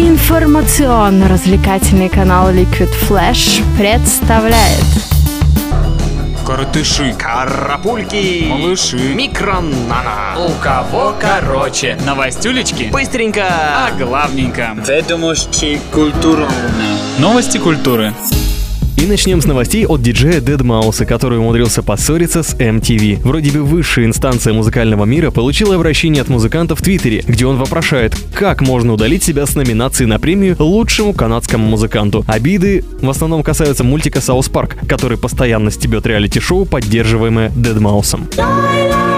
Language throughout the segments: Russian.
Информационно-развлекательный канал Liquid Flash представляет Коротыши, Карапульки, малыши, микронана. у кого короче, новостюлечки, Быстренько. а главненько. Ведомости культурно. Новости культуры. И начнем с новостей от диджея deadmau5, который умудрился поссориться с MTV. Вроде бы высшая инстанция музыкального мира получила обращение от музыканта в Твиттере, где он вопрошает, как можно удалить себя с номинации на премию лучшему канадскому музыканту. Обиды в основном касаются мультика South Park, который постоянно стебет реалити-шоу, поддерживаемое deadmau5.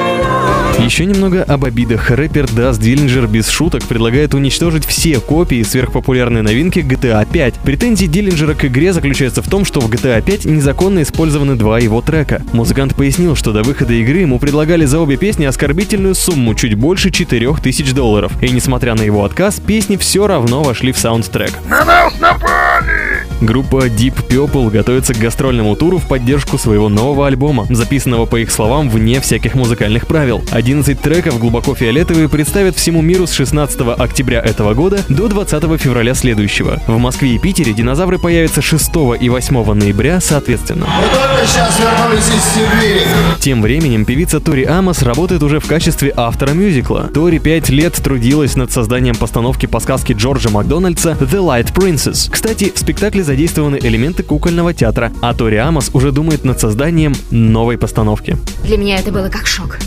Еще немного об обидах. Рэпер Даз Диллинджер без шуток предлагает уничтожить все копии сверхпопулярной новинки GTA 5. Претензии Диллинджера к игре заключаются в том, что в GTA 5 незаконно использованы два его трека. Музыкант пояснил, что до выхода игры ему предлагали за обе песни оскорбительную сумму чуть больше 4000 долларов. И несмотря на его отказ, песни все равно вошли в саундтрек. Группа Deep Purple готовится к гастрольному туру в поддержку своего нового альбома, записанного, по их словам, вне всяких музыкальных правил. 11 треков глубоко фиолетовые представят всему миру с 16 октября этого года до 20 февраля следующего. В Москве и Питере динозавры появятся 6 и 8 ноября соответственно. Только сейчас вернулись из Сибири. Тем временем певица Тори Амос работает уже в качестве автора мюзикла. Тори пять лет трудилась над созданием постановки по сказке Джорджа Макдональдса «The Light Princess». Кстати, в спектакле задействованы элементы кукольного театра, а Тори Амос уже думает над созданием новой постановки. Для меня это было как шок.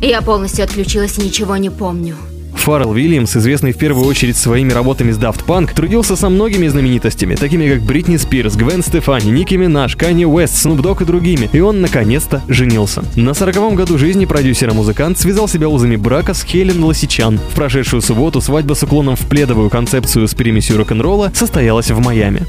Я полностью отключилась и ничего не помню. Фаррелл Вильямс, известный в первую очередь своими работами с Daft Punk, трудился со многими знаменитостями, такими как Бритни Спирс, Гвен Стефани, Ники Минаж, Канни Уэст, Снуп Дог и другими, и он наконец-то женился. На сороковом году жизни продюсер и музыкант связал себя узами брака с Хелен Лосичан. В прошедшую субботу свадьба с уклоном в пледовую концепцию с примесью рок-н-ролла состоялась в Майами.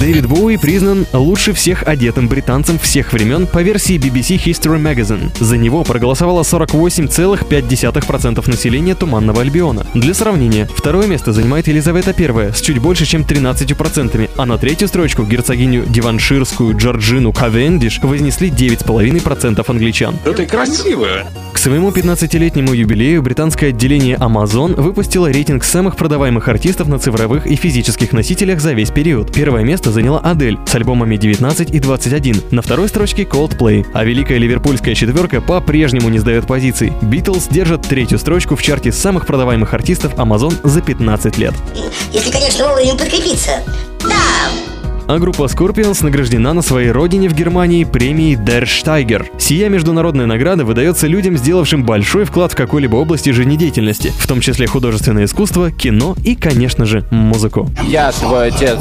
Дэвид Боуи признан лучше всех одетым британцем всех времен по версии BBC History Magazine. За него проголосовало 48,5% населения Туманного Альбиона. Для сравнения, второе место занимает Елизавета I с чуть больше, чем 13%, а на третью строчку герцогиню Диванширскую Джорджину Кавендиш вознесли 9,5% англичан. Это красиво. Своему 15-летнему юбилею британское отделение Amazon выпустило рейтинг самых продаваемых артистов на цифровых и физических носителях за весь период. Первое место заняла Адель с альбомами 19 и 21. На второй строчке Coldplay, а великая ливерпульская четверка по-прежнему не сдает позиций. Битлз держат третью строчку в чарте самых продаваемых артистов Amazon за 15 лет. Если, конечно, вовремя подкрепиться. Да, А группа Scorpions награждена на своей родине в Германии премией Der Steiger. Сия международная награда выдается людям, сделавшим большой вклад в какой-либо области жизнедеятельности, в том числе художественное искусство, кино и, конечно же, музыку. Я твой отец.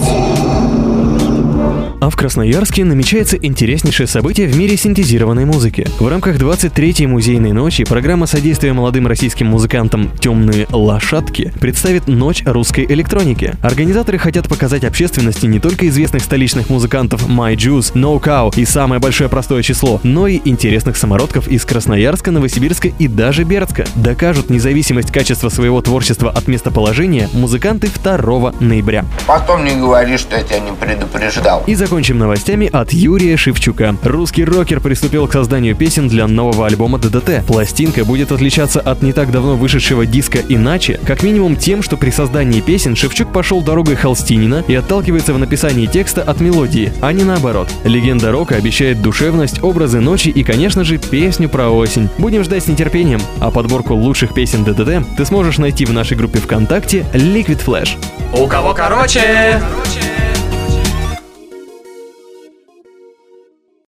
А в Красноярске намечается интереснейшее событие в мире синтезированной музыки. В рамках 23-й музейной ночи программа содействия молодым российским музыкантам «Темные лошадки» представит «Ночь русской электроники». Организаторы хотят показать общественности не только известных столичных музыкантов My Juice, No Cow и самое большое простое число, но и интересных самородков из Красноярска, Новосибирска и даже Бердска. Докажут независимость качества своего творчества от местоположения музыканты 2 ноября. Потом не говори, что я тебя не предупреждал. И закончим новостями от Юрия Шевчука. Русский рокер приступил к созданию песен для нового альбома ДДТ. Пластинка будет отличаться от не так давно вышедшего диска иначе, как минимум тем, что при создании песен Шевчук пошел дорогой Холстинина и отталкивается в написании текста от мелодии, а не наоборот. Легенда рока обещает душевность, образы ночи и, конечно же, песню про осень. Будем ждать с нетерпением, а подборку лучших песен ДДТ ты сможешь найти в нашей группе ВКонтакте Liquid Flash. У кого короче?